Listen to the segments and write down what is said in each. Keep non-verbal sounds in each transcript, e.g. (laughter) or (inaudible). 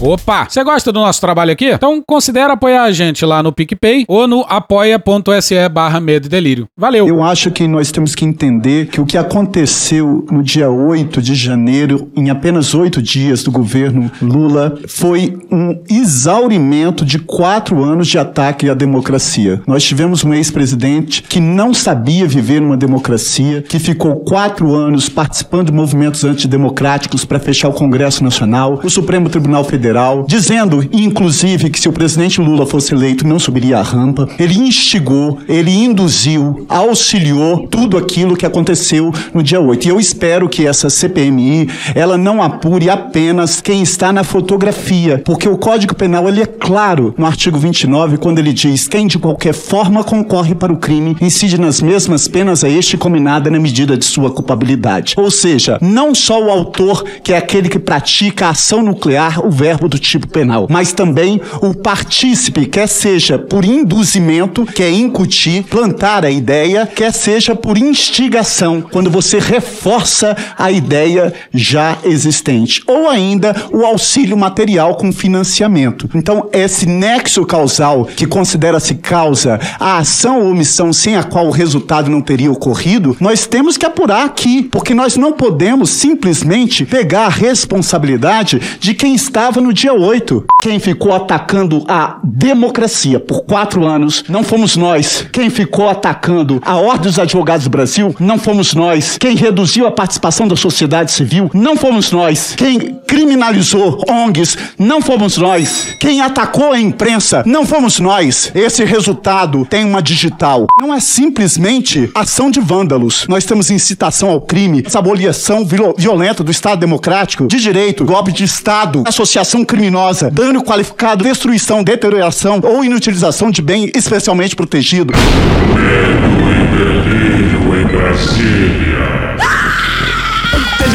Opa! Você gosta do nosso trabalho aqui? Então considere apoiar a gente lá no PicPay ou no apoia.se barra medo e delírio. Valeu! Eu acho que nós temos que entender que o que aconteceu no dia 8 de janeiro, em apenas oito dias do governo Lula, foi um exaurimento de quatro anos de ataque à democracia. Nós tivemos um ex-presidente que não sabia viver numa democracia, que ficou quatro anos participando de movimentos antidemocráticos para fechar o Congresso Nacional, o Supremo Tribunal Federal Federal, dizendo, inclusive, que se o presidente Lula fosse eleito, não subiria a rampa. Ele instigou, ele induziu, auxiliou tudo aquilo que aconteceu no dia 8. E eu espero que essa CPMI, ela não apure apenas quem está na fotografia, porque o Código Penal ele é claro no artigo 29 quando ele diz quem de qualquer forma concorre para o crime incide nas mesmas penas a este combinada na medida de sua culpabilidade. Ou seja, não só o autor, que é aquele que pratica a ação nuclear, o verbo verbo do tipo penal, mas também o partícipe, quer seja por induzimento, que é incutir, plantar a ideia, quer seja por instigação, quando você reforça a ideia já existente, ou ainda o auxílio material com financiamento. Então, esse nexo causal que considera-se causa a ação ou omissão sem a qual o resultado não teria ocorrido, nós temos que apurar aqui, porque nós não podemos simplesmente pegar a responsabilidade de quem estava no no dia 8. Quem ficou atacando a democracia por quatro anos não fomos nós. Quem ficou atacando a Ordem dos Advogados do Brasil não fomos nós. Quem reduziu a participação da sociedade civil não fomos nós. Quem criminalizou ONGs não fomos nós. Quem atacou a imprensa não fomos nós. Esse resultado tem uma digital. Não é simplesmente ação de vândalos. Nós temos incitação ao crime, saboliação violenta do Estado Democrático, de direito, golpe de Estado, associação ação criminosa, dano qualificado, destruição, deterioração ou inutilização de bem especialmente protegido. Medo e delírio em Brasília.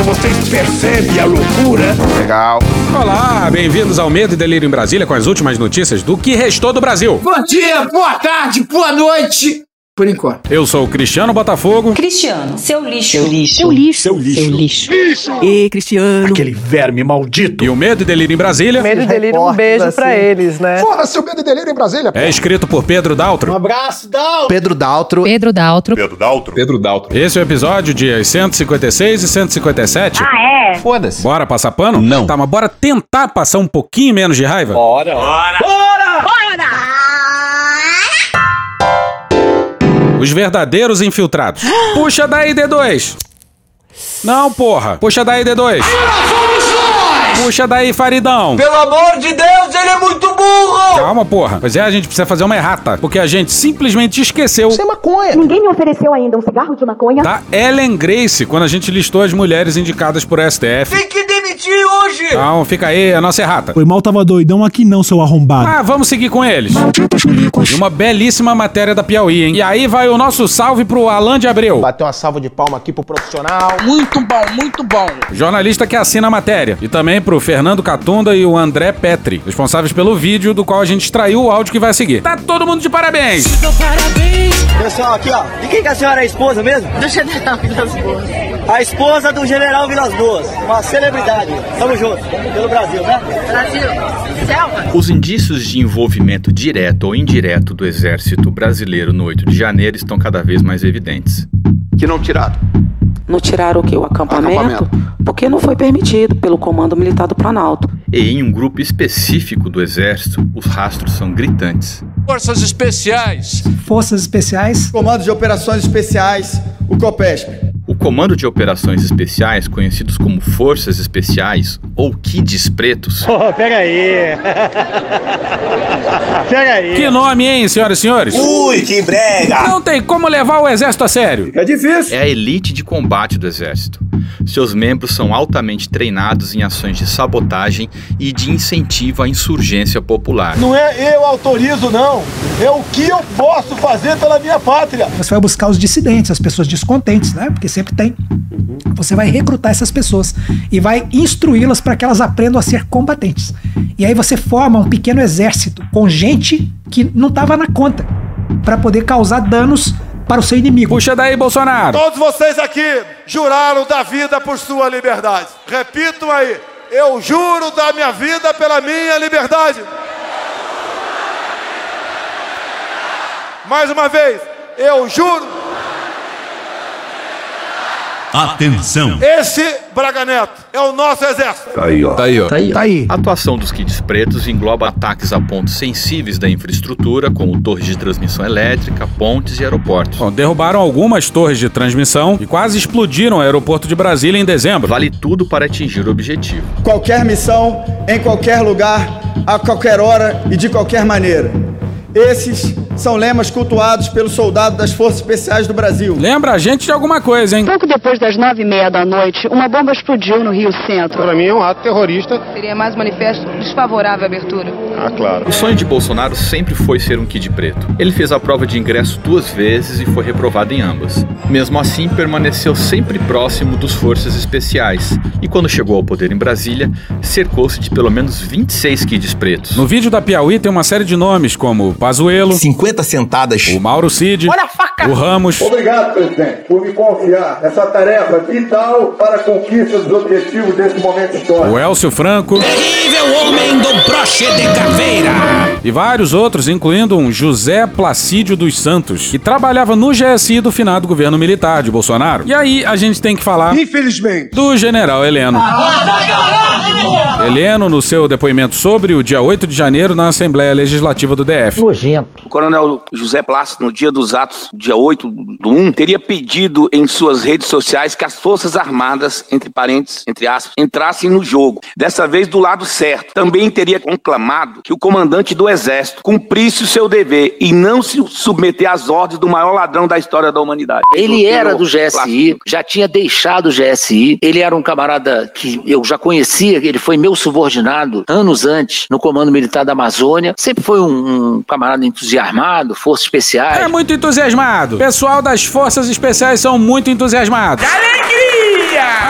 Vocês percebem a loucura? Legal. Olá, bem-vindos ao Medo e Delírio em Brasília com as últimas notícias do que restou do Brasil. Bom dia, boa tarde, boa noite. Por enquanto. Eu sou o Cristiano Botafogo. Cristiano, seu lixo. Seu lixo. Seu lixo. Seu lixo. Seu lixo. lixo. E Cristiano. Aquele verme maldito. E o Medo e Delírio em Brasília. Medo e Delírio, um beijo assim. pra eles, né? Foda-se o Medo e Delírio em Brasília. É escrito por Pedro Daltro. Um abraço, Daltro. Pedro Daltro. Pedro Daltro. Pedro Daltro. Pedro Daltro. Esse é o episódio dias 156 e 157. Ah, é? Foda-se. Bora passar pano? Não. Tá, mas bora tentar passar um pouquinho menos de raiva? Bora. Bora. Bora. Os verdadeiros infiltrados. (gasps) Puxa daí, D2. Não, porra. Puxa daí, D2. Puxa daí, Faridão. Pelo amor de Deus, ele é muito burro! Calma, porra. Pois é, a gente precisa fazer uma errata. Porque a gente simplesmente esqueceu. Isso é maconha. Ninguém me ofereceu ainda um cigarro de maconha. Da Ellen Grace, quando a gente listou as mulheres indicadas por STF. Tem que demitir hoje! Então, fica aí a nossa errata. Foi mal, tava doidão aqui não, seu arrombado. Ah, vamos seguir com eles. E uma belíssima matéria da Piauí, hein? E aí vai o nosso salve pro Alan de Abreu. Bateu uma salva de palma aqui pro profissional. Muito bom, muito bom. Jornalista que assina a matéria. E também pro Fernando Catunda e o André Petri, responsáveis pelo vídeo do qual a gente extraiu o áudio que vai seguir. Tá todo mundo de parabéns! Parabéns! Pessoal, aqui ó. De quem que a senhora é a esposa mesmo? Do general Vilas Boas. A esposa do general Vilas Boas. Uma celebridade. Tamo junto. Pelo Brasil, né? Brasil. Selva. Os indícios de envolvimento direto ou indireto do exército brasileiro no 8 de janeiro estão cada vez mais evidentes. Que não tiraram. Não tiraram o que? O acampamento? Porque não foi permitido pelo Comando Militar do Planalto. E em um grupo específico do exército, os rastros são gritantes. Forças Especiais. Forças Especiais. Comando de Operações Especiais, o COPESP. Comando de Operações Especiais, conhecidos como Forças Especiais ou Kids Pretos. (laughs) Oh, pega aí. (laughs) pega aí. Que nome, hein, senhoras e senhores? Ui, que brega! Não tem como levar o exército a sério. É difícil. É a elite de combate do exército. Seus membros são altamente treinados em ações de sabotagem e de incentivo à insurgência popular. Não é eu autorizo, não. É o que eu posso fazer pela minha pátria. Você vai buscar os dissidentes, as pessoas descontentes, né? Porque sempre tem. Você vai recrutar essas pessoas e vai instruí-las para que elas aprendam a ser combatentes. E aí você forma um pequeno exército com gente que não estava na conta para poder causar danos para o seu inimigo. Puxa daí, Bolsonaro. Todos vocês aqui juraram da vida por sua liberdade. Repitam aí. Eu juro da minha vida pela minha liberdade. Mais uma vez. Eu juro. Atenção! Esse Braga Neto é o nosso exército. Tá aí, ó. Tá aí, ó. Tá aí. A atuação dos Kids Pretos engloba ataques a pontos sensíveis da infraestrutura, como torres de transmissão elétrica, pontes e aeroportos. Bom, derrubaram algumas torres de transmissão e quase explodiram o aeroporto de Brasília em dezembro. Vale tudo para atingir o objetivo. Qualquer missão, em qualquer lugar, a qualquer hora e de qualquer maneira. Esses são lemas cultuados pelos soldados das Forças Especiais do Brasil. Lembra a gente de alguma coisa, hein? Pouco depois das nove e meia da noite, uma bomba explodiu no Rio Centro. Para mim é um ato terrorista. Seria mais um manifesto desfavorável à abertura. Ah, claro. O sonho de Bolsonaro sempre foi ser um Kid Preto. Ele fez a prova de ingresso duas vezes e foi reprovado em ambas. Mesmo assim, permaneceu sempre próximo dos Forças Especiais. E quando chegou ao poder em Brasília, cercou-se de pelo menos 26 Kids Pretos. No vídeo da Piauí tem uma série de nomes como Pazuello, 50 sentadas, o Mauro Cid, Olha a faca! o Ramos, Obrigado, presidente, por me confiar essa tarefa vital para a conquista dos objetivos desse momento histórico. o Elcio Franco Terrível homem do broche de caveira. e vários outros, incluindo um José Placídio dos Santos, que trabalhava no GSI do finado governo militar de Bolsonaro. E aí a gente tem que falar Infelizmente. do general Heleno. Heleno, no seu depoimento sobre o dia 8 de janeiro na Assembleia Legislativa do DF. O coronel José Plácido, no dia dos atos, dia 8 do 1, teria pedido em suas redes sociais que as Forças Armadas, entre parênteses, entre aspas, entrassem no jogo. Dessa vez do lado certo. Também teria conclamado que o comandante do Exército cumprisse o seu dever e não se submeter às ordens do maior ladrão da história da humanidade. Ele era do GSI, já tinha deixado o GSI. Ele era um camarada que eu já conhecia, ele foi meu subordinado anos antes no Comando Militar da Amazônia. Sempre foi um, um camarada entusiasmado, forças especiais. É muito entusiasmado. Pessoal das Forças Especiais são muito entusiasmados. Alegria!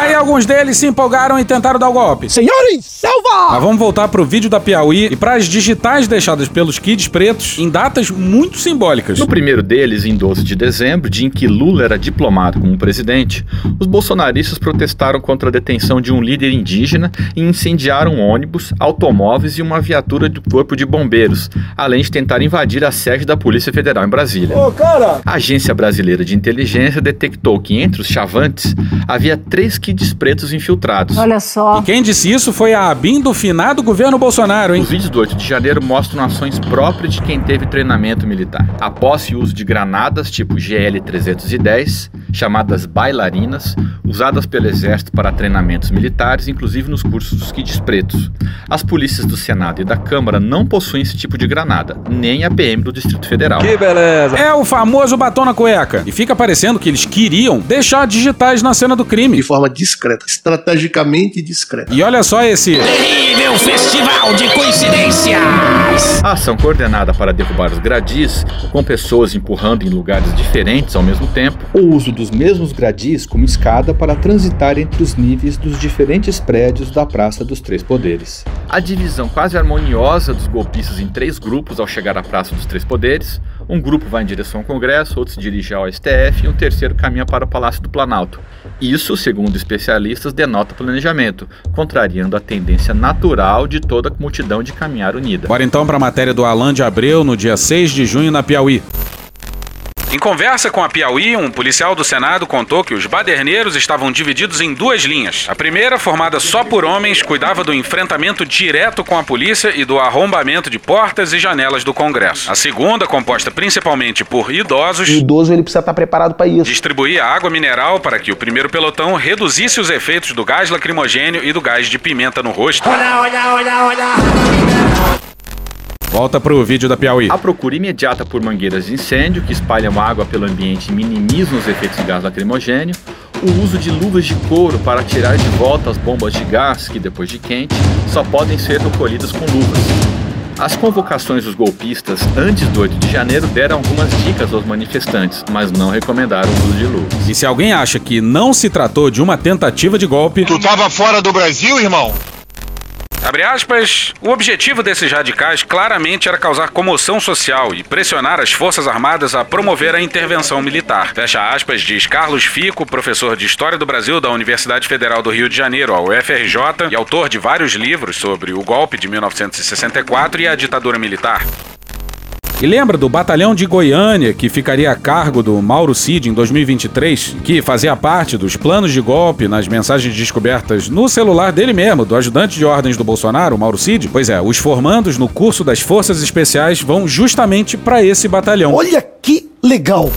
Aí alguns deles se empolgaram e tentaram dar o golpe. Senhores, selva! Mas vamos voltar pro vídeo da Piauí e para as digitais deixadas pelos kids pretos em datas muito simbólicas. No primeiro deles, em 12 de dezembro, dia em que Lula era diplomado como presidente, os bolsonaristas protestaram contra a detenção de um líder indígena e incendiaram ônibus, automóveis e uma viatura do Corpo de Bombeiros, além de tentar invadir a sede da Polícia Federal em Brasília. Ô, cara! A Agência Brasileira de Inteligência detectou que entre os chavantes havia três kids pretos infiltrados. Olha só. E quem disse isso foi a ABIN do finado governo Bolsonaro, hein? Os vídeos do 8 de janeiro mostram ações próprias de quem teve treinamento militar. A posse e uso de granadas tipo GL-310, chamadas bailarinas, usadas pelo Exército para treinamentos militares, inclusive nos cursos dos kids pretos. As polícias do Senado e da Câmara não possuem esse tipo de granada, nem a PM do Distrito Federal. Que beleza. É o famoso batom na cueca. E fica parecendo que eles queriam deixar digitais na cena do crime. De forma discreta, estrategicamente discreta. E olha só esse. Terrível festival de coincidências. A ação coordenada para derrubar os gradis, com pessoas empurrando em lugares diferentes ao mesmo tempo, O uso dos mesmos gradis como escada para transitar entre os níveis dos diferentes prédios da Praça dos Três Poderes. a divisão quase harmoniosa dos golpistas em três grupos ao chegar à Praça dos Três Poderes. Um grupo vai em direção ao Congresso, outro se dirige ao STF e um terceiro caminha para o Palácio do Planalto. Isso, segundo especialistas, denota planejamento, contrariando a tendência natural de toda a multidão de caminhar unida. Bora então para a matéria do Alan de Abreu no dia 6 de junho na Piauí. Em conversa com a Piauí, um policial do Senado contou que os baderneiros estavam divididos em duas linhas. A primeira, formada só por homens, cuidava do enfrentamento direto com a polícia e do arrombamento de portas e janelas do Congresso. A segunda, composta principalmente por idosos, O idoso ele precisa estar preparado para isso. distribuía água mineral para que o primeiro pelotão reduzisse os efeitos do gás lacrimogênio e do gás de pimenta no rosto. Olha, olha, olha, olha. Volta pro vídeo da Piauí. A procura imediata por mangueiras de incêndio que espalham água pelo ambiente e minimizam os efeitos de gás lacrimogênio, o uso de luvas de couro para tirar de volta as bombas de gás que, depois de quente, só podem ser recolhidas com luvas. As convocações dos golpistas antes do 8 de janeiro deram algumas dicas aos manifestantes, mas não recomendaram o uso de luvas. E se alguém acha que não se tratou de uma tentativa de golpe, Tu tava fora do Brasil, irmão? Abre aspas, o objetivo desses radicais claramente era causar comoção social e pressionar as Forças Armadas a promover a intervenção militar. Fecha aspas, diz Carlos Fico, professor de História do Brasil da Universidade Federal do Rio de Janeiro, a UFRJ, e autor de vários livros sobre o golpe de 1964 e a ditadura militar. E lembra do batalhão de Goiânia, que ficaria a cargo do Mauro Cid em 2023, que fazia parte dos planos de golpe nas mensagens descobertas no celular dele mesmo, do ajudante de ordens do Bolsonaro, Mauro Cid? Pois é, os formandos no curso das Forças Especiais vão justamente para esse batalhão. Olha que legal!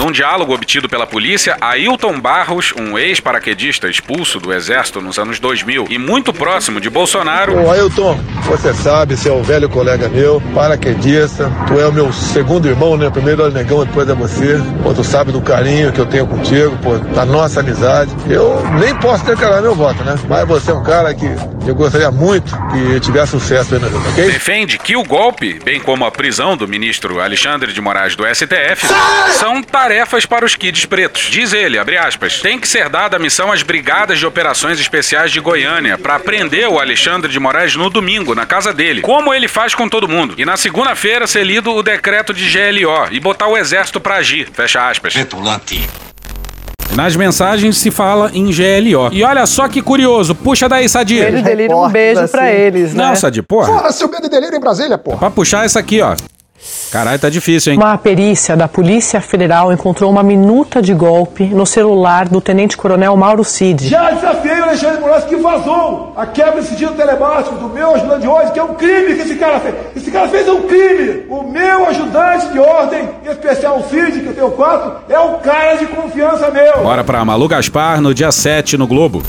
Num diálogo obtido pela polícia, Ailton Barros, um ex-paraquedista expulso do exército nos anos 2000 e muito próximo de Bolsonaro. Ô Ailton, você sabe, você é um velho colega meu, paraquedista, tu é o meu segundo irmão, né? Primeiro é o negão, depois é você. Pô, tu sabe do carinho que eu tenho contigo, pô, da nossa amizade. Eu nem posso declarar meu voto, né? Mas você é um cara que eu gostaria muito que tivesse sucesso aí na vida, ok? Defende que o golpe, bem como a prisão do ministro Alexandre de Moraes do STF, são tarefas para os kids pretos. Diz ele, abre aspas, tem que ser dada a missão às Brigadas de Operações Especiais de Goiânia para prender o Alexandre de Moraes no domingo, na casa dele, como ele faz com todo mundo. E na segunda-feira ser lido o decreto de GLO e botar o exército para agir, fecha aspas. Petulante. Nas mensagens se fala em GLO. E olha só que curioso, puxa daí, Sadia. Beijo delírio, um beijo pra eles, né? Não, Sadia, porra. Fora seu medo e delírio em Brasília, porra. Pra puxar essa aqui, ó. Caralho, tá difícil, hein? Uma perícia da Polícia Federal encontrou uma minuta de golpe no celular do Tenente-Coronel Mauro Cid. Já desafiei o Alexandre Moraes que vazou a quebra de sigilo telemático do meu ajudante de ordem, que é um crime que esse cara fez. Esse cara fez um crime. O meu ajudante de ordem, em especial o Cid, que eu tenho quatro, é um cara de confiança meu. Bora pra Malu Gaspar no dia 7 no Globo.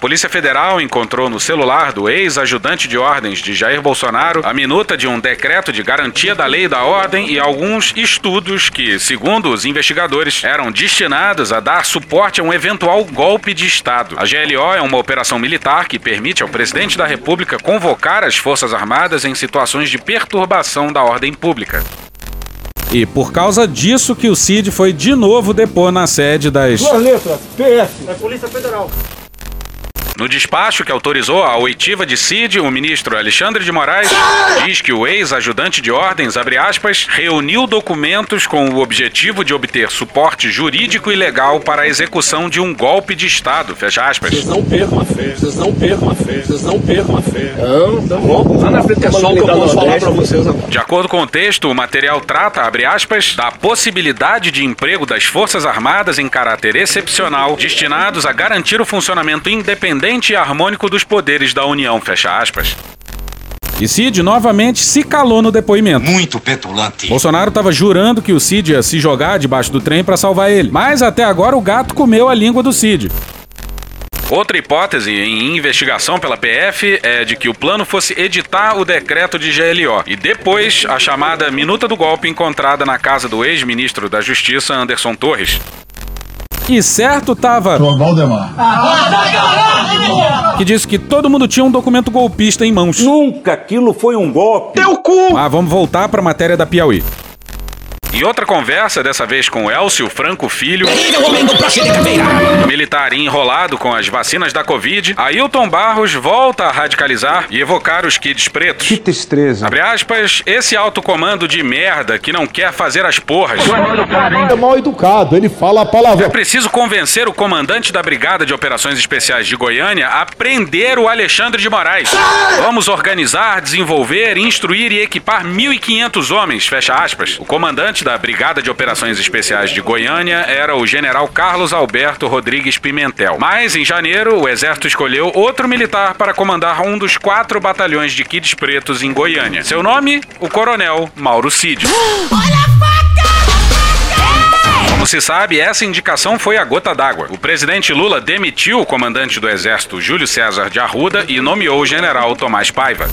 A Polícia Federal encontrou no celular do ex-ajudante de ordens de Jair Bolsonaro a minuta de um decreto de garantia da lei e da ordem e alguns estudos que, segundo os investigadores, eram destinados a dar suporte a um eventual golpe de Estado. A GLO é uma operação militar que permite ao presidente da República convocar as Forças Armadas em situações de perturbação da ordem pública. E por causa disso que o Cid foi de novo depor na sede das. Duas letras, PF. É Polícia Federal. No despacho que autorizou a oitiva de Cid, o ministro Alexandre de Moraes diz que o ex-ajudante de ordens, abre aspas, reuniu documentos com o objetivo de obter suporte jurídico e legal para a execução de um golpe de Estado, fecha aspas. Vocês não percam a fé, vocês não percam a fé, vocês não percam a fé. Não, tá bom. Lá na frente é só o que eu posso falar pra vocês agora. De acordo com o texto, o material trata, abre aspas, da possibilidade de emprego das Forças Armadas em caráter excepcional, destinados a garantir o funcionamento independente e harmônico dos poderes da União, fecha aspas. E Cid novamente se calou no depoimento. Muito petulante. Bolsonaro estava jurando que o Cid ia se jogar debaixo do trem para salvar ele. Mas até agora o gato comeu a língua do Cid. Outra hipótese em investigação pela PF é de que o plano fosse editar o decreto de GLO e depois a chamada minuta do golpe encontrada na casa do ex-ministro da Justiça Anderson Torres. E certo tava. Valdemar. Que disse que todo mundo tinha um documento golpista em mãos. Nunca aquilo foi um golpe. Teu cu! Ah, vamos voltar pra matéria da Piauí. Em outra conversa, dessa vez com Elcio Franco Filho, militar enrolado com as vacinas da Covid, Ailton Barros volta a radicalizar e evocar os kids pretos. Que tristeza. Abre aspas, esse alto comando de merda que não quer fazer as porras. É mal educado, ele fala a É palavra. preciso convencer o comandante da Brigada de Operações Especiais de Goiânia a prender o Alexandre de Moraes. Vamos organizar, desenvolver, instruir e equipar 1.500 homens, fecha aspas. O comandante da Brigada de Operações Especiais de Goiânia era o general Carlos Alberto Rodrigues Pimentel. Mas, em janeiro, o exército escolheu outro militar para comandar um dos quatro batalhões de kids pretos em Goiânia. Seu nome? O coronel Mauro Cid. (gasps) Como se sabe, essa indicação foi a gota d'água. O presidente Lula demitiu o comandante do Exército Júlio César de Arruda e nomeou o general Tomás Paiva.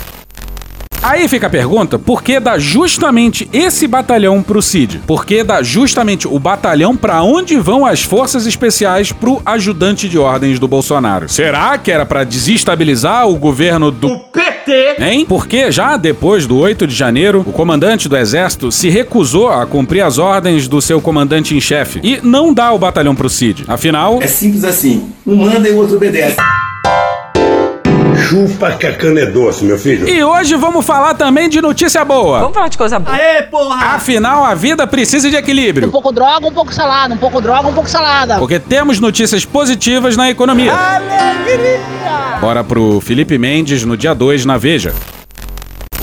Aí fica a pergunta, por que dar justamente esse batalhão pro Cid? Por que dar justamente o batalhão para onde vão as forças especiais pro ajudante de ordens do Bolsonaro? Será que era para desestabilizar o governo do PT? Hein? Porque já depois do 8 de janeiro, o comandante do exército se recusou a cumprir as ordens do seu comandante em chefe e não dá o batalhão pro Cid. Afinal, É simples assim. Um manda e o outro obedece. Chupa que a cana é doce, meu filho. E hoje vamos falar também de notícia boa. Vamos falar de coisa boa. Aê, porra! Afinal, a vida precisa de equilíbrio. Um pouco droga, um pouco salada, um pouco droga, um pouco salada. Porque temos notícias positivas na economia. Alegria! Bora pro Felipe Mendes no dia 2 na Veja.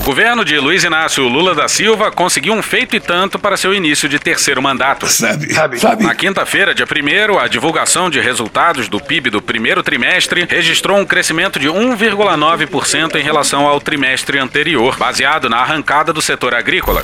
O governo de Luiz Inácio Lula da Silva conseguiu um feito e tanto para seu início de terceiro mandato. Sabe, sabe, sabe. Na quinta-feira, dia 1 a divulgação de resultados do PIB do primeiro trimestre registrou um crescimento de 1,9% em relação ao trimestre anterior, baseado na arrancada do setor agrícola.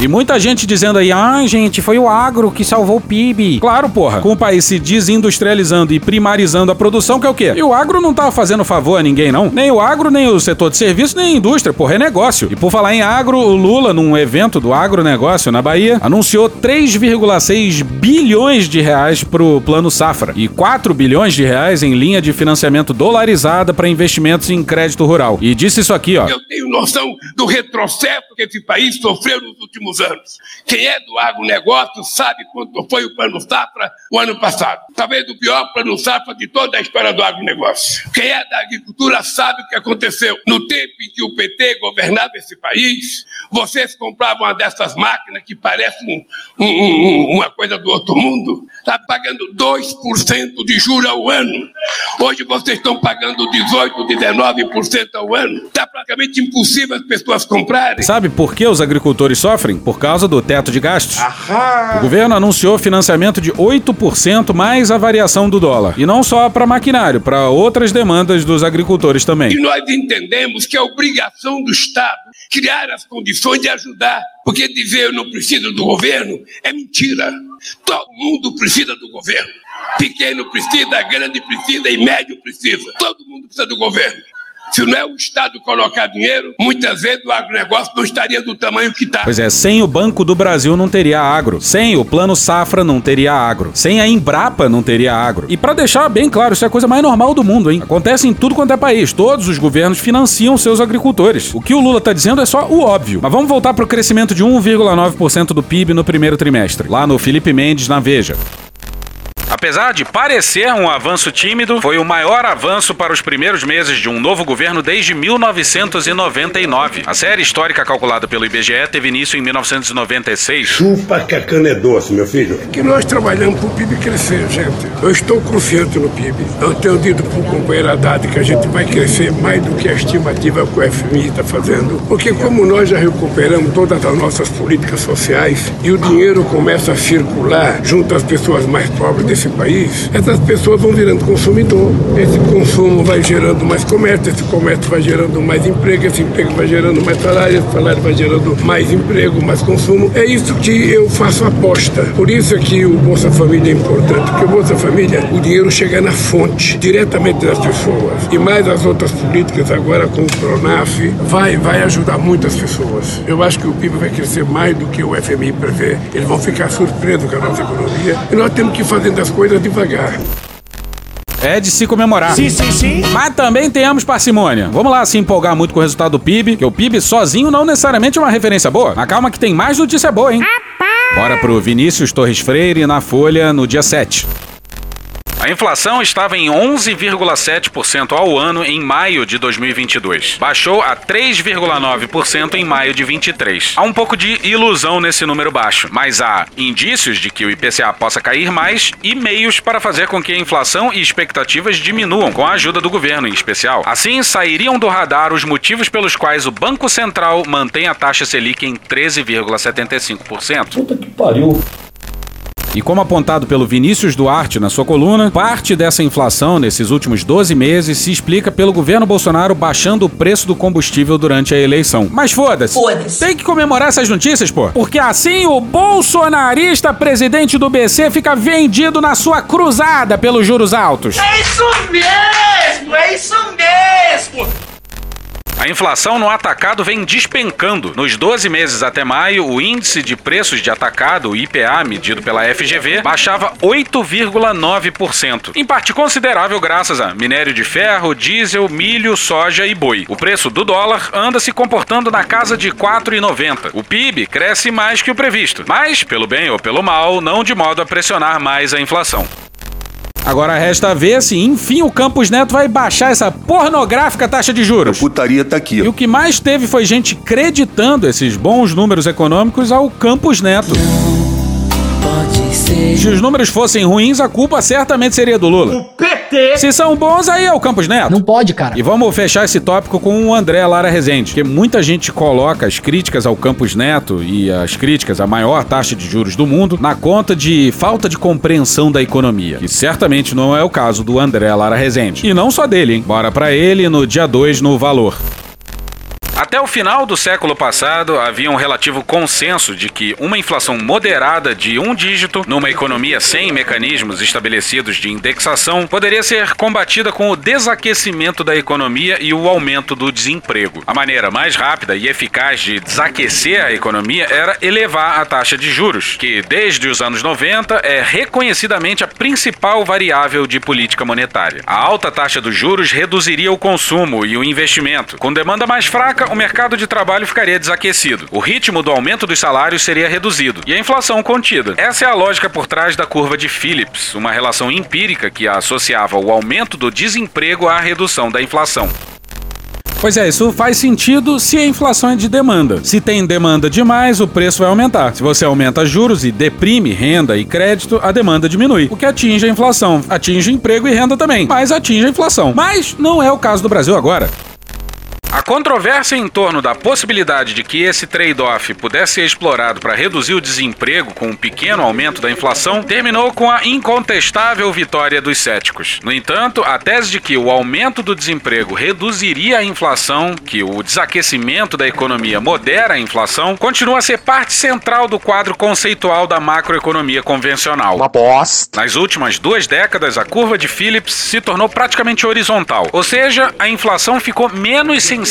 E muita gente dizendo aí, ah, gente, foi o agro que salvou o PIB. Claro, porra. Com o país se desindustrializando e primarizando a produção, que é o quê? E o agro não tava fazendo favor a ninguém, não. Nem o agro, nem o setor de serviço, nem a indústria, porra, é negócio. E por falar em agro, o Lula, num evento do agronegócio na Bahia, anunciou 3,6 bilhões de reais pro Plano Safra e 4 bilhões de reais em linha de financiamento dolarizada para investimentos em crédito rural. E disse isso aqui, ó. Eu tenho noção do retrocesso que esse país sofreu nos últimos anos. Quem é do agronegócio sabe quanto foi o plano safra o ano passado. Talvez o pior plano safra de toda a história do agronegócio. Quem é da agricultura sabe o que aconteceu. No tempo em que o PT governava esse país, vocês compravam uma dessas máquinas que parece um, um, uma coisa do outro mundo, está pagando 2% de juros ao ano. Hoje vocês estão pagando 18%, 19% ao ano. Está praticamente impossível as pessoas comprarem. Sabe por que os agricultores sofrem? Por causa do teto de gastos. O governo anunciou financiamento de 8% mais a variação do dólar. E não só para maquinário, para outras demandas dos agricultores também. E nós entendemos que é obrigação do Estado criar as condições de ajudar. Porque dizer eu não preciso do governo é mentira. Todo mundo precisa do governo. Pequeno precisa, grande precisa e médio precisa. Todo mundo precisa do governo. Se não é o Estado colocar dinheiro, muitas vezes o agronegócio não estaria do tamanho que está. Pois é, sem o Banco do Brasil não teria agro. Sem o Plano Safra não teria agro. Sem a Embrapa não teria agro. E para deixar bem claro, isso é a coisa mais normal do mundo, hein? Acontece em tudo quanto é país. Todos os governos financiam seus agricultores. O que o Lula tá dizendo é só o óbvio. Mas vamos voltar pro crescimento de 1,9% do PIB no primeiro trimestre. Lá no Felipe Mendes, na Veja. Apesar de parecer um avanço tímido, foi o maior avanço para os primeiros meses de um novo governo desde 1999. A série histórica calculada pelo IBGE teve início em 1996. Chupa que a cana é doce, meu filho. que nós trabalhamos para o PIB crescer, gente. Eu estou confiante no PIB. Eu tenho dito para o companheiro Haddad que a gente vai crescer mais do que a estimativa que o FMI está fazendo. Porque como nós já recuperamos todas as nossas políticas sociais e o dinheiro começa a circular junto às pessoas mais pobres desse país, essas pessoas vão virando consumidor. Esse consumo vai gerando mais comércio, esse comércio vai gerando mais emprego, esse emprego vai gerando mais salário, esse salário vai gerando mais emprego, mais consumo. É isso que eu faço aposta. Por isso é que o Bolsa Família é importante, porque o Bolsa Família, o dinheiro chega na fonte, diretamente das pessoas. E mais as outras políticas agora com o Pronaf, vai, vai ajudar muitas pessoas. Eu acho que o PIB vai crescer mais do que o FMI prevê. Eles vão ficar surpresos com a nossa economia. E nós temos que fazendo as coisas devagar. É de se comemorar. Sim, sim, sim. Mas também tenhamos parcimônia. Vamos lá se empolgar muito com o resultado do PIB, que o PIB sozinho não necessariamente é uma referência boa. Mas calma que tem mais notícia boa, hein? Bora pro Vinícius Torres Freire na Folha no dia 7. A inflação estava em 11,7% ao ano em maio de 2022. Baixou a 3,9% em maio de 23. Há um pouco de ilusão nesse número baixo, mas há indícios de que o IPCA possa cair mais e meios para fazer com que a inflação e expectativas diminuam, com a ajuda do governo em especial. Assim, sairiam do radar os motivos pelos quais o Banco Central mantém a taxa Selic em 13,75%. Puta que pariu. E como apontado pelo Vinícius Duarte na sua coluna, parte dessa inflação nesses últimos 12 meses se explica pelo governo Bolsonaro baixando o preço do combustível durante a eleição. Mas foda-se. Foda-se. Tem que comemorar essas notícias, pô. Porque assim o bolsonarista presidente do BC fica vendido na sua cruzada pelos juros altos. É isso mesmo, é isso mesmo. A inflação no atacado vem despencando. Nos 12 meses até maio, o índice de preços de atacado, o IPA, medido pela FGV, baixava 8,9%. Em parte considerável graças a minério de ferro, diesel, milho, soja e boi. O preço do dólar anda se comportando na casa de 4,90. O PIB cresce mais que o previsto, mas, pelo bem ou pelo mal, não de modo a pressionar mais a inflação. Agora resta ver se, enfim, o Campos Neto vai baixar essa pornográfica taxa de juros. A putaria tá aqui. E o que mais teve foi gente creditando esses bons números econômicos ao Campos Neto. Se os números fossem ruins, a culpa certamente seria do Lula. O PT! Se são bons, aí é o Campos Neto. Não pode, cara. E vamos fechar esse tópico com o André Lara Rezende, porque muita gente coloca as críticas ao Campos Neto e as críticas à maior taxa de juros do mundo na conta de falta de compreensão da economia, que certamente não é o caso do André Lara Rezende. E não só dele, hein? Bora pra ele no dia 2 no Valor. Até o final do século passado, havia um relativo consenso de que uma inflação moderada de um dígito, numa economia sem mecanismos estabelecidos de indexação, poderia ser combatida com o desaquecimento da economia e o aumento do desemprego. A maneira mais rápida e eficaz de desaquecer a economia era elevar a taxa de juros, que desde os anos 90 é reconhecidamente a principal variável de política monetária. A alta taxa dos juros reduziria o consumo e o investimento. Com demanda mais fraca, o mercado de trabalho ficaria desaquecido. O ritmo do aumento dos salários seria reduzido e a inflação contida. Essa é a lógica por trás da curva de Phillips, uma relação empírica que associava o aumento do desemprego à redução da inflação. Pois é, isso faz sentido se a inflação é de demanda. Se tem demanda demais, o preço vai aumentar. Se você aumenta juros e deprime renda e crédito, a demanda diminui, o que atinge a inflação. Atinge emprego e renda também, mas atinge a inflação. Mas não é o caso do Brasil agora. A controvérsia em torno da possibilidade de que esse trade-off pudesse ser explorado para reduzir o desemprego com um pequeno aumento da inflação terminou com a incontestável vitória dos céticos. No entanto, a tese de que o aumento do desemprego reduziria a inflação, que o desaquecimento da economia modera a inflação, continua a ser parte central do quadro conceitual da macroeconomia convencional. Uma bosta. Nas últimas duas décadas, a curva de Phillips se tornou praticamente horizontal, ou seja, a inflação ficou menos sensível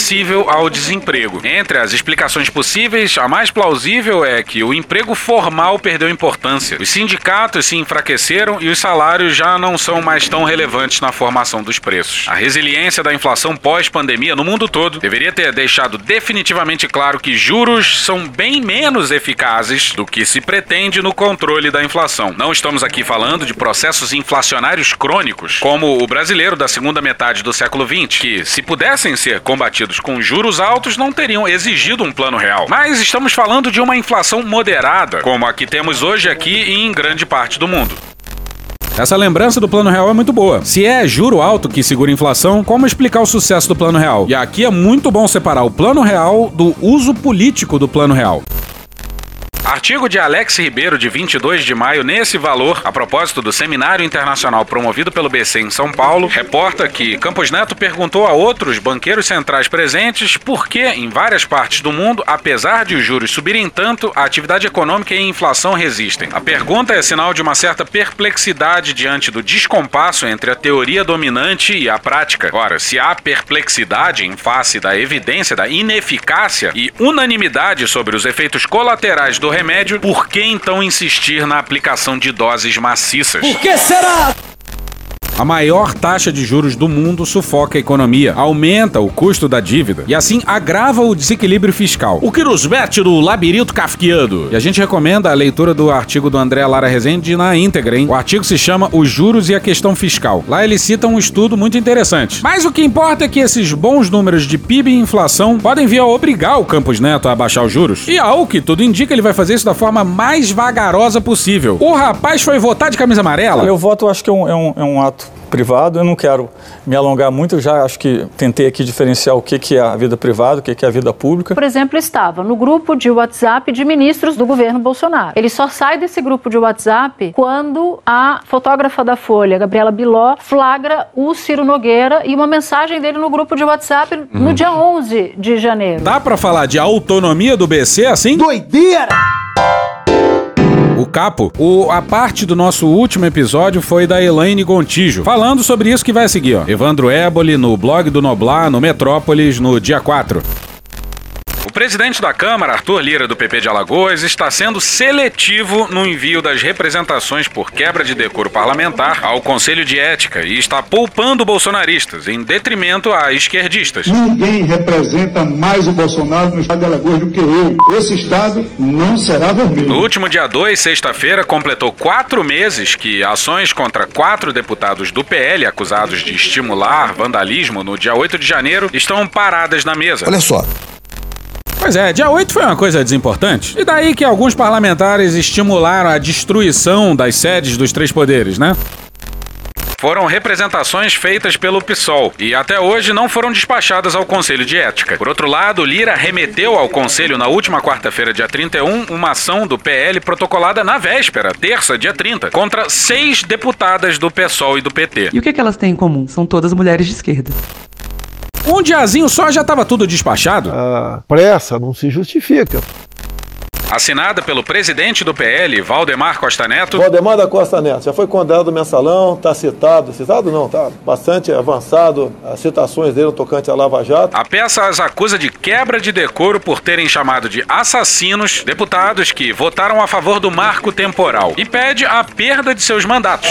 ao desemprego. Entre as explicações possíveis, a mais plausível é que o emprego formal perdeu importância. Os sindicatos se enfraqueceram e os salários já não são mais tão relevantes na formação dos preços. A resiliência da inflação pós-pandemia no mundo todo deveria ter deixado definitivamente claro que juros são bem menos eficazes do que se pretende no controle da inflação. Não estamos aqui falando de processos inflacionários crônicos, como o brasileiro da segunda metade do século XX, que, se pudessem ser combatidos com juros altos não teriam exigido um plano real. Mas estamos falando de uma inflação moderada, como a que temos hoje aqui e em grande parte do mundo. Essa lembrança do Plano Real é muito boa. Se é juro alto que segura inflação, como explicar o sucesso do Plano Real? E aqui é muito bom separar o Plano Real do uso político do Plano Real. Artigo de Alex Ribeiro, de 22 de maio, nesse valor, a propósito do seminário internacional promovido pelo BC em São Paulo, reporta que Campos Neto perguntou a outros banqueiros centrais presentes por que, em várias partes do mundo, apesar de os juros subirem tanto, a atividade econômica e a inflação resistem. A pergunta é sinal de uma certa perplexidade diante do descompasso entre a teoria dominante e a prática. Ora, se há perplexidade em face da evidência da ineficácia e unanimidade sobre os efeitos colaterais do remédio, por que então insistir na aplicação de doses maciças? Por que será? A maior taxa de juros do mundo sufoca a economia, aumenta o custo da dívida e assim agrava o desequilíbrio fiscal. O que nos mete no labirinto kafkiano. E a gente recomenda a leitura do artigo do André Lara Rezende na íntegra, hein? O artigo se chama Os Juros e a Questão Fiscal. Lá ele cita um estudo muito interessante. Mas o que importa é que esses bons números de PIB e inflação podem vir a obrigar o Campos Neto a baixar os juros. E ao que tudo indica, ele vai fazer isso da forma mais vagarosa possível. O rapaz foi votar de camisa amarela? Meu voto eu acho que é um, é um, é um ato privado. Eu não quero me alongar muito, eu já acho que tentei aqui diferenciar o que, que é a vida privada, o que, que é a vida pública. Por exemplo, estava no grupo de WhatsApp de ministros do governo Bolsonaro. Ele só sai desse grupo de WhatsApp quando a fotógrafa da Folha, Gabriela Biló, flagra o Ciro Nogueira e uma mensagem dele no grupo de WhatsApp uhum. no dia 11 de janeiro. Dá para falar de autonomia do BC assim? Doideira! O capo, o, a parte do nosso último episódio foi da Elaine Gontijo, falando sobre isso que vai seguir, ó. Evandro Éboli no blog do Noblar, no Metrópolis, no dia 4. O presidente da Câmara, Arthur Lira, do PP de Alagoas, está sendo seletivo no envio das representações por quebra de decoro parlamentar ao Conselho de Ética e está poupando bolsonaristas, em detrimento a esquerdistas. Ninguém representa mais o Bolsonaro no estado de Alagoas do que eu. Esse estado não será vermelho. No último dia 2, sexta-feira, completou quatro meses que ações contra quatro deputados do PL acusados de estimular vandalismo no dia 8 de janeiro estão paradas na mesa. Olha só. Pois é, dia 8 foi uma coisa desimportante. E daí que alguns parlamentares estimularam a destruição das sedes dos três poderes, né? Foram representações feitas pelo PSOL e até hoje não foram despachadas ao Conselho de Ética. Por outro lado, Lira remeteu ao Conselho na última quarta-feira, dia 31, uma ação do PL protocolada na véspera, terça, dia 30, contra seis deputadas do PSOL e do PT. E o que, que elas têm em comum? São todas mulheres de esquerda. Um diazinho só já estava tudo despachado. A pressa não se justifica. Assinada pelo presidente do PL, Valdemar Costa Neto. Valdemar da Costa Neto já foi condenado no mensalão, está citado, citado não, tá bastante avançado as citações dele no tocante à Lava Jato. A peça as acusa de quebra de decoro por terem chamado de assassinos deputados que votaram a favor do marco temporal e pede a perda de seus mandatos.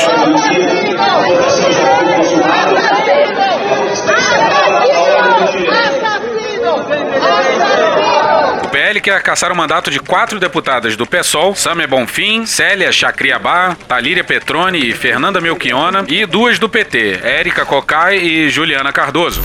PL quer caçar o mandato de quatro deputadas do PSOL, Samia Bonfim, Célia Chacriabá, Talíria Petroni e Fernanda Melchiona, e duas do PT, Érica Cocai e Juliana Cardoso.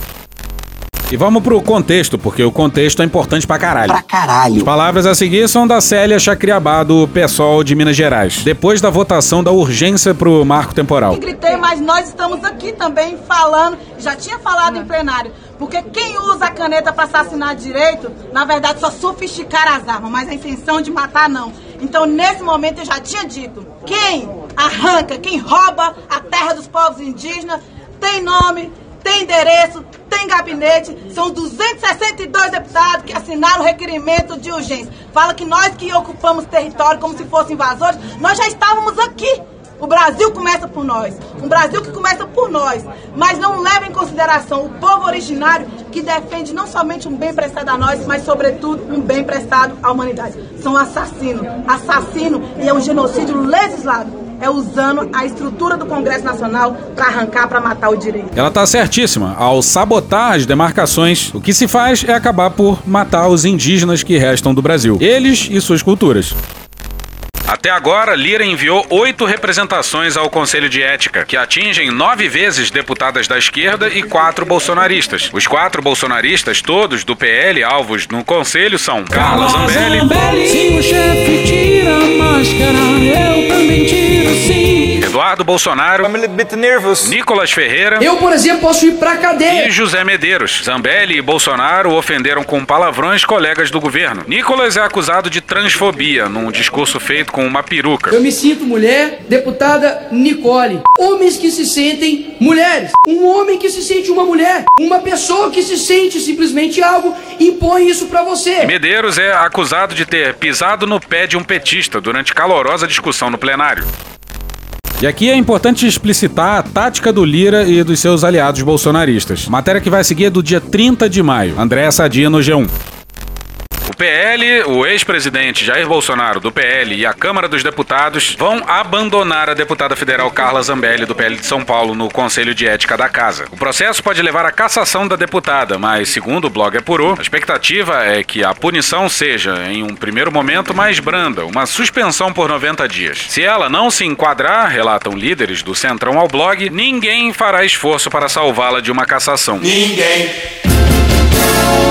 E vamos pro contexto, porque o contexto é importante pra caralho. Pra caralho. As palavras a seguir são da Célia Chacriabá, do PSOL de Minas Gerais, depois da votação da urgência pro marco temporal. Gritei, mas nós estamos aqui também falando, já tinha falado em plenário, porque quem usa a caneta para assassinar direito, na verdade só sofisticar as armas, mas a intenção de matar não. Então nesse momento eu já tinha dito, quem arranca, quem rouba a terra dos povos indígenas, tem nome, tem endereço, tem gabinete, são 262 deputados que assinaram o requerimento de urgência. Fala que nós que ocupamos território como se fossem invasores, nós já estávamos aqui. O Brasil começa por nós. Um Brasil que começa por nós. Mas não leva em consideração o povo originário que defende não somente um bem prestado a nós, mas, sobretudo, um bem prestado à humanidade. São assassinos. Assassino e é um genocídio legislado é usando a estrutura do Congresso Nacional para arrancar, para matar o direito. Ela tá certíssima. Ao sabotar as demarcações, o que se faz é acabar por matar os indígenas que restam do Brasil. Eles e suas culturas. Até agora, Lira enviou oito representações ao Conselho de Ética, que atingem nove vezes deputadas da esquerda e quatro bolsonaristas. Os quatro bolsonaristas, todos do PL, alvos no Conselho, são Carla Zambelli. Se o chefe tira a máscara, eu também tiro sim. Eduardo Bolsonaro, Nicolas Ferreira, Eu, por exemplo, posso ir pra cadeia. e José Medeiros. Zambelli e Bolsonaro ofenderam com palavrões colegas do governo. Nicolas é acusado de transfobia num discurso feito com uma peruca. Eu me sinto mulher, deputada Nicole. Homens que se sentem mulheres. Um homem que se sente uma mulher. Uma pessoa que se sente simplesmente algo impõe isso pra você. Medeiros é acusado de ter pisado no pé de um petista durante calorosa discussão no plenário. E aqui é importante explicitar a tática do Lira e dos seus aliados bolsonaristas. Matéria que vai seguir é do dia 30 de maio. André Sadia no G1. PL, o ex-presidente Jair Bolsonaro do PL e a Câmara dos Deputados vão abandonar a deputada federal Carla Zambelli do PL de São Paulo no Conselho de Ética da Casa. O processo pode levar à cassação da deputada, mas segundo o blog Apurou, a expectativa é que a punição seja, em um primeiro momento, mais branda, uma suspensão por 90 dias. Se ela não se enquadrar, relatam líderes do Centrão ao blog, ninguém fará esforço para salvá-la de uma cassação. Ninguém.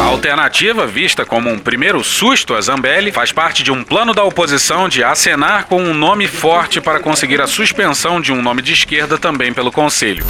A alternativa, vista como um primeiro susto a Zambelli, faz parte de um plano da oposição de acenar com um nome forte para conseguir a suspensão de um nome de esquerda também pelo Conselho.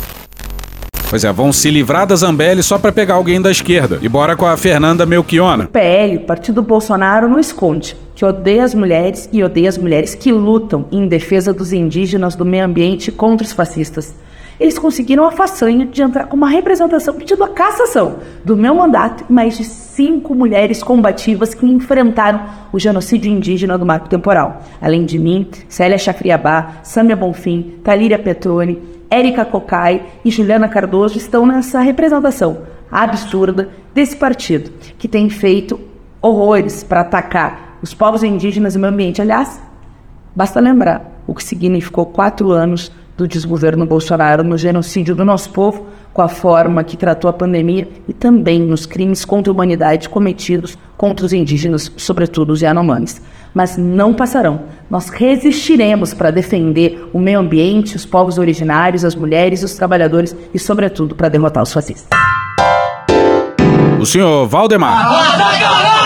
Pois é, vão se livrar da Zambelli só para pegar alguém da esquerda. E bora com a Fernanda Melchiona. PL, Partido Bolsonaro, não esconde que odeia as mulheres e odeia as mulheres que lutam em defesa dos indígenas, do meio ambiente contra os fascistas. Eles conseguiram a façanha de entrar com uma representação pedindo a cassação do meu mandato e mais de cinco mulheres combativas que enfrentaram o genocídio indígena do marco temporal. Além de mim, Célia Chafriabá, Sâmia Bonfim, Talíria Petroni, Érica Cocai e Juliana Cardoso estão nessa representação absurda desse partido, que tem feito horrores para atacar os povos indígenas e o meio ambiente. Aliás, basta lembrar o que significou quatro anos do desgoverno Bolsonaro no genocídio do nosso povo, com a forma que tratou a pandemia e também nos crimes contra a humanidade cometidos contra os indígenas, sobretudo os Yanomamis. Mas não passarão. Nós resistiremos para defender o meio ambiente, os povos originários, as mulheres, os trabalhadores e, sobretudo, para derrotar os fascistas. O senhor Valdemar.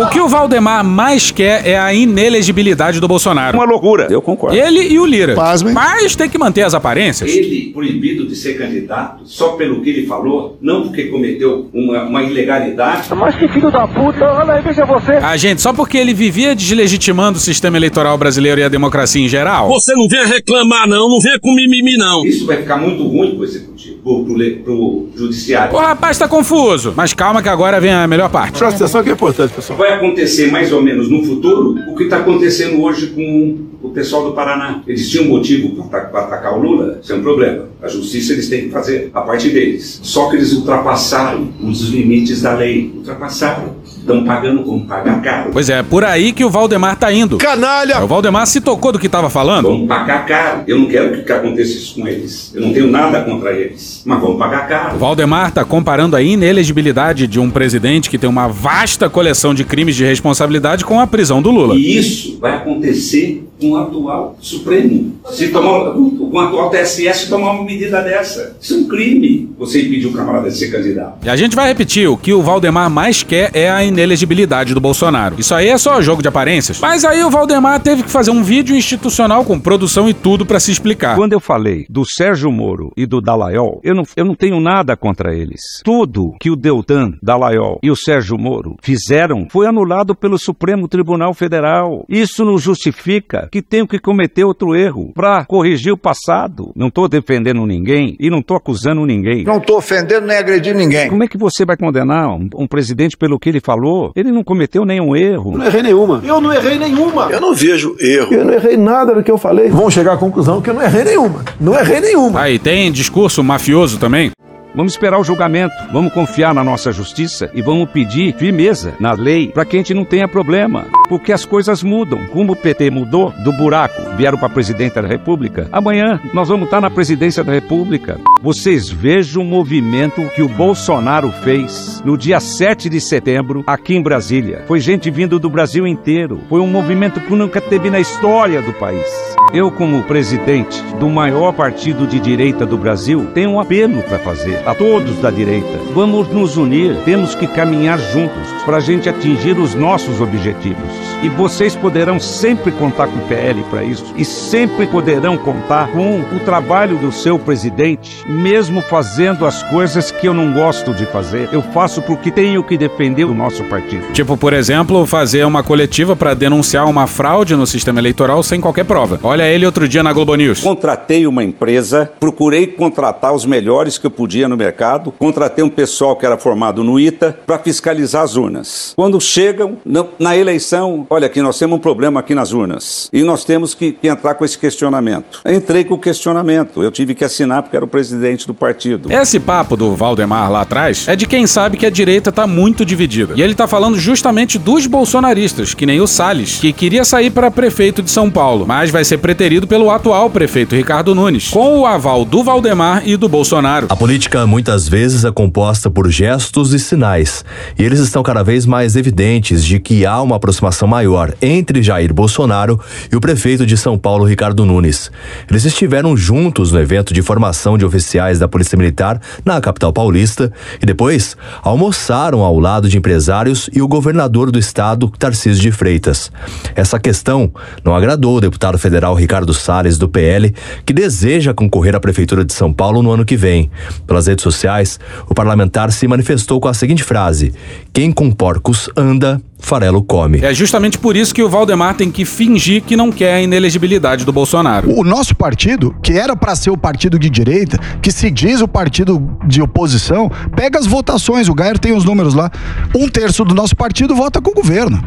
O que o Valdemar mais quer é a inelegibilidade do Bolsonaro. Uma loucura. Eu concordo. Ele e o Lira. Mas tem que manter as aparências. Ele proibido de ser candidato só pelo que ele falou, não porque cometeu uma, uma ilegalidade. Mas que filho da puta, olha aí, veja você. Ah, gente, só porque ele vivia deslegitimando o sistema eleitoral brasileiro e a democracia em geral. Você não venha reclamar, não, não venha com mimimi, não. Isso vai ficar muito ruim pro executivo, pro, pro, pro judiciário. O rapaz tá confuso. Mas calma que agora vem a melhor parte. Presta atenção que é importante, pessoal. Vai acontecer mais ou menos no futuro o que está acontecendo hoje com o pessoal do Paraná. Eles tinham motivo para atacar o Lula, um problema. A justiça eles têm que fazer a parte deles. Só que eles ultrapassaram os limites da lei. Ultrapassaram. Estão pagando como pagar caro. Pois é, por aí que o Valdemar tá indo. Canalha! O Valdemar se tocou do que tava falando. Vamos pagar caro. Eu não quero que aconteça isso com eles. Eu não tenho nada contra eles. Mas vamos pagar O caro. Valdemar tá comparando a inelegibilidade de um presidente que tem uma vasta coleção de crimes de responsabilidade com a prisão do Lula. E isso vai acontecer com o atual Supremo. Se tomar, com o atual TSE, se tomar uma medida dessa. Isso é um crime. Você impedir o camarada de ser candidato. E a gente vai repetir, o que o Valdemar mais quer é a inelegibilidade do Bolsonaro. Isso aí é só jogo de aparências. Mas aí o Valdemar teve que fazer um vídeo institucional com produção e tudo pra se explicar. Quando eu falei do Sérgio Moro e do Dalaiol, eu não, eu não tenho nada contra eles. Tudo que o Deltan, Dalaiol e o Sérgio Moro fizeram foi anulado pelo Supremo Tribunal Federal. Isso não justifica que tenho que cometer outro erro para corrigir o passado. Não estou defendendo ninguém e não estou acusando ninguém. Não tô ofendendo nem agredindo ninguém. Como é que você vai condenar um, um presidente pelo que ele falou? Ele não cometeu nenhum erro. Não errei nenhuma. Eu não errei nenhuma. Eu não vejo erro. Eu não errei nada do que eu falei. Vão chegar à conclusão que eu não errei nenhuma. Não errei nenhuma. Aí tem discurso mafioso também. Vamos esperar o julgamento, vamos confiar na nossa justiça e vamos pedir firmeza na lei para que a gente não tenha problema. Porque as coisas mudam. Como o PT mudou do buraco, vieram para a presidência da República, amanhã nós vamos estar na presidência da República. Vocês vejam o movimento que o Bolsonaro fez no dia 7 de setembro aqui em Brasília. Foi gente vindo do Brasil inteiro. Foi um movimento que nunca teve na história do país. Eu, como presidente do maior partido de direita do Brasil, tenho um apelo para fazer a todos da direita. Vamos nos unir, temos que caminhar juntos para a gente atingir os nossos objetivos. E vocês poderão sempre contar com o PL para isso e sempre poderão contar com o trabalho do seu presidente, mesmo fazendo as coisas que eu não gosto de fazer. Eu faço porque tenho que defender o nosso partido. Tipo, por exemplo, fazer uma coletiva pra denunciar uma fraude no sistema eleitoral sem qualquer prova. Olha ele outro dia na Globo News. Contratei uma empresa, procurei contratar os melhores que eu podia no mercado, contratei um pessoal que era formado no ITA para fiscalizar as urnas. Quando chegam na, na eleição, olha aqui, nós temos um problema aqui nas urnas e nós temos que, que entrar com esse questionamento. Eu entrei com o questionamento, eu tive que assinar porque era o presidente do partido. Esse papo do Valdemar lá atrás é de quem sabe que a direita tá muito dividida. E ele tá falando justamente dos bolsonaristas, que nem o Salles, que queria sair para prefeito de São Paulo, mas vai ser preterido pelo atual prefeito Ricardo Nunes, com o aval do Valdemar e do Bolsonaro. A política muitas vezes é composta por gestos e sinais, e eles estão cada vez mais evidentes de que há uma aproximação maior entre Jair Bolsonaro e o prefeito de São Paulo, Ricardo Nunes. Eles estiveram juntos no evento de formação de oficiais da Polícia Militar na capital paulista e depois almoçaram ao lado de empresários e o governador do estado, Tarcísio de Freitas. Essa questão não agradou o deputado federal Ricardo Salles, do PL, que deseja concorrer à Prefeitura de São Paulo no ano que vem. Pelas redes sociais, o parlamentar se manifestou com a seguinte frase: Quem com porcos anda, farelo come. É justamente por isso que o Valdemar tem que fingir que não quer a inelegibilidade do Bolsonaro. O nosso partido, que era para ser o partido de direita, que se diz o partido de oposição, pega as votações, o Gair tem os números lá. Um terço do nosso partido vota com o governo.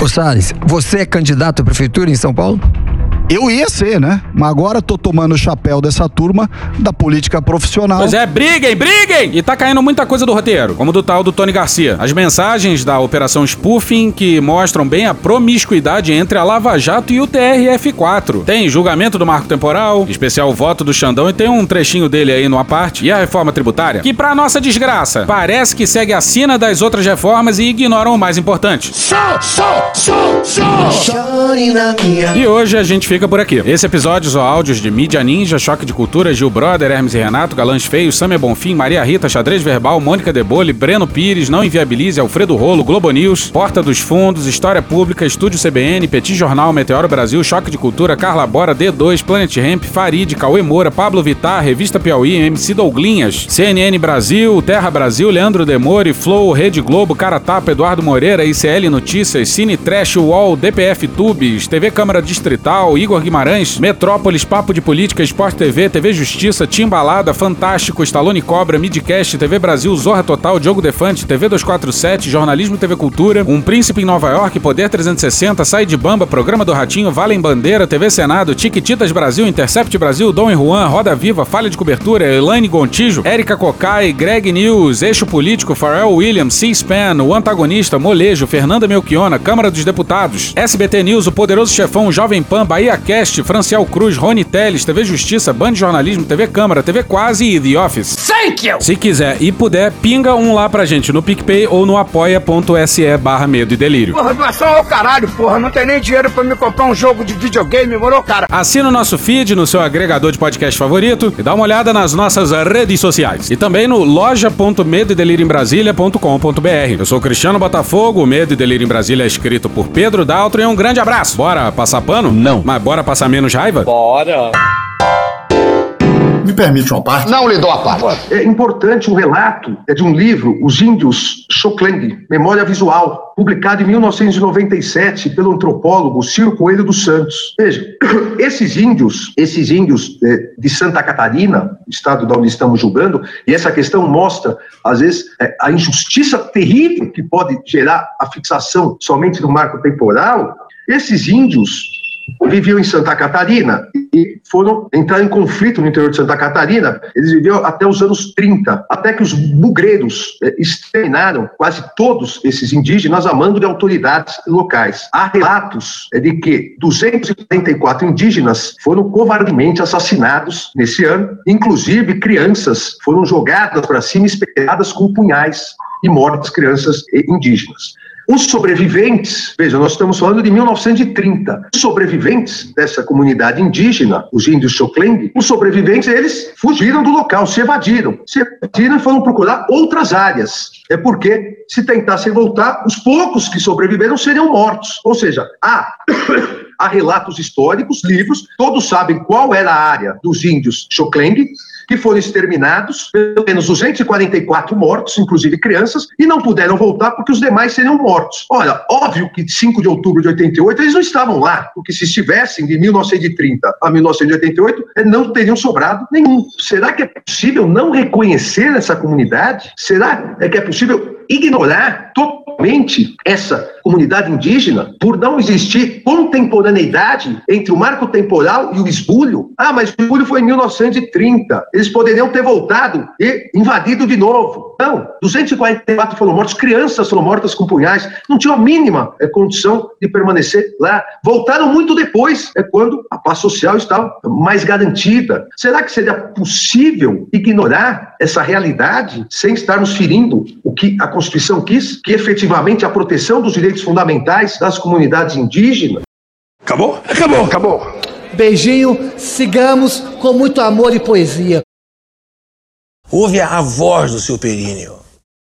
Ô Salles, você é candidato à prefeitura em São Paulo? Eu ia ser, né? Mas agora tô tomando o chapéu dessa turma da política profissional. Pois é, briguem, briguem! E tá caindo muita coisa do roteiro, como do tal do Tony Garcia. As mensagens da Operação Spoofing que mostram bem a promiscuidade entre a Lava Jato e o TRF-4. Tem julgamento do marco temporal, especial voto do Xandão e tem um trechinho dele aí numa parte. E a reforma tributária, que pra nossa desgraça, parece que segue a sina das outras reformas e ignoram o mais importante. E hoje a gente fica por aqui. Esse episódio são áudios de Mídia Ninja, Choque de Cultura, Gil Brother, Hermes e Renato, Galãs Feios, Samia Bonfim, Maria Rita, Xadrez Verbal, Mônica Debole, Breno Pires, Não Inviabilize, Alfredo Rolo, Globo News, Porta dos Fundos, História Pública, Estúdio CBN, Petit Jornal, Meteoro Brasil, Choque de Cultura, Carla Bora, D2, Planet Ramp, Farid, Cauê Moura, Pablo Vittar, Revista Piauí, MC Douglinhas, CNN Brasil, Terra Brasil, Leandro Demore, Flow, Rede Globo, Cara Tapa, Eduardo Moreira, ICL Notícias, Cine Trash, UOL, DPF Tubes, TV Câmara Distrital, Igor Guimarães, Metrópolis, Papo de Política, Esporte TV, TV Justiça, Timbalada, Fantástico, Stallone Cobra, Midcast, TV Brasil, Zorra Total, Diogo Defante, TV 247, Jornalismo TV Cultura, Um Príncipe em Nova York, Poder 360, Sai de Bamba, Programa do Ratinho, Valem Bandeira, TV Senado, Tiquititas Brasil, Intercept Brasil, Dom e Juan, Roda Viva, Falha de Cobertura, Elaine Gontijo, Érica Cocai, Greg News, Eixo Político, Pharrell Williams, C-SPAN, O Antagonista, Molejo, Fernanda Melchiona, Câmara dos Deputados, SBT News, O Poderoso Chefão, Jovem Pan, Bahia Cast, Franciel Cruz, Rony Teles, TV Justiça, Band Jornalismo, TV Câmara, TV Quase e The Office. Thank you! Se quiser e puder, pinga um lá pra gente no PicPay ou no apoia.se barra medo e delírio. Porra, doação ao caralho, porra. Não tem nem dinheiro pra me comprar um jogo de videogame, morou, cara? Assina o nosso feed no seu agregador de podcast favorito e dá uma olhada nas nossas redes sociais. E também no loja.medoedelirioembrasilha.com.br. Eu sou Cristiano Botafogo, o Medo e Delírio em Brasília é escrito por Pedro Daltro e um grande abraço. Bora passar pano? Não. Mas bora passar menos raiva? Bora. Me permite uma parte? Não lhe dou a parte. É importante um relato é de um livro, Os Índios Xokleng, Memória Visual, publicado em 1997 pelo antropólogo Ciro Coelho dos Santos. Veja, (coughs) esses índios, esses índios é, de Santa Catarina, estado de onde estamos julgando, e essa questão mostra, às vezes, é, a injustiça terrível que pode gerar a fixação somente do marco temporal. Esses índios viviam em Santa Catarina e foram entrar em conflito no interior de Santa Catarina. Eles viviam até os anos 30, até que os bugreiros eh, exterminaram quase todos esses indígenas a mando de autoridades locais. Há relatos eh, de que 244 indígenas foram covardemente assassinados nesse ano, inclusive crianças foram jogadas para cima espelhadas com punhais e mortas crianças indígenas. Os sobreviventes, veja, nós estamos falando de 1930. Os sobreviventes dessa comunidade indígena, os índios Xokleng, os sobreviventes, eles fugiram do local, se evadiram. Se evadiram e foram procurar outras áreas. É porque, se tentassem voltar, os poucos que sobreviveram seriam mortos. Ou seja, há. (coughs) Há relatos históricos, livros, todos sabem qual era a área dos índios Xokleng, que foram exterminados, pelo menos 244 mortos, inclusive crianças, e não puderam voltar porque os demais seriam mortos. Olha, óbvio que 5 de outubro de 88 eles não estavam lá, porque se estivessem de 1930 a 1988, eh, não teriam sobrado nenhum. Será que é possível não reconhecer essa comunidade? Será que é possível ignorar totalmente essa comunidade indígena por não existir contemporaneidade entre o marco temporal e o esbulho? Ah, mas o esbulho foi em 1930. Eles poderiam ter voltado e invadido de novo. Não, 244 foram mortos, crianças foram mortas com punhais, não tinham a mínima é, condição de permanecer lá. Voltaram muito depois, é quando a paz social estava mais garantida. Será que seria possível ignorar essa realidade sem estarmos ferindo o que a Constituição quis, que efetivamente a proteção dos direitos fundamentais das comunidades indígenas? Acabou? Acabou, acabou. Beijinho, sigamos com muito amor e poesia. Ouve a voz do seu períneo.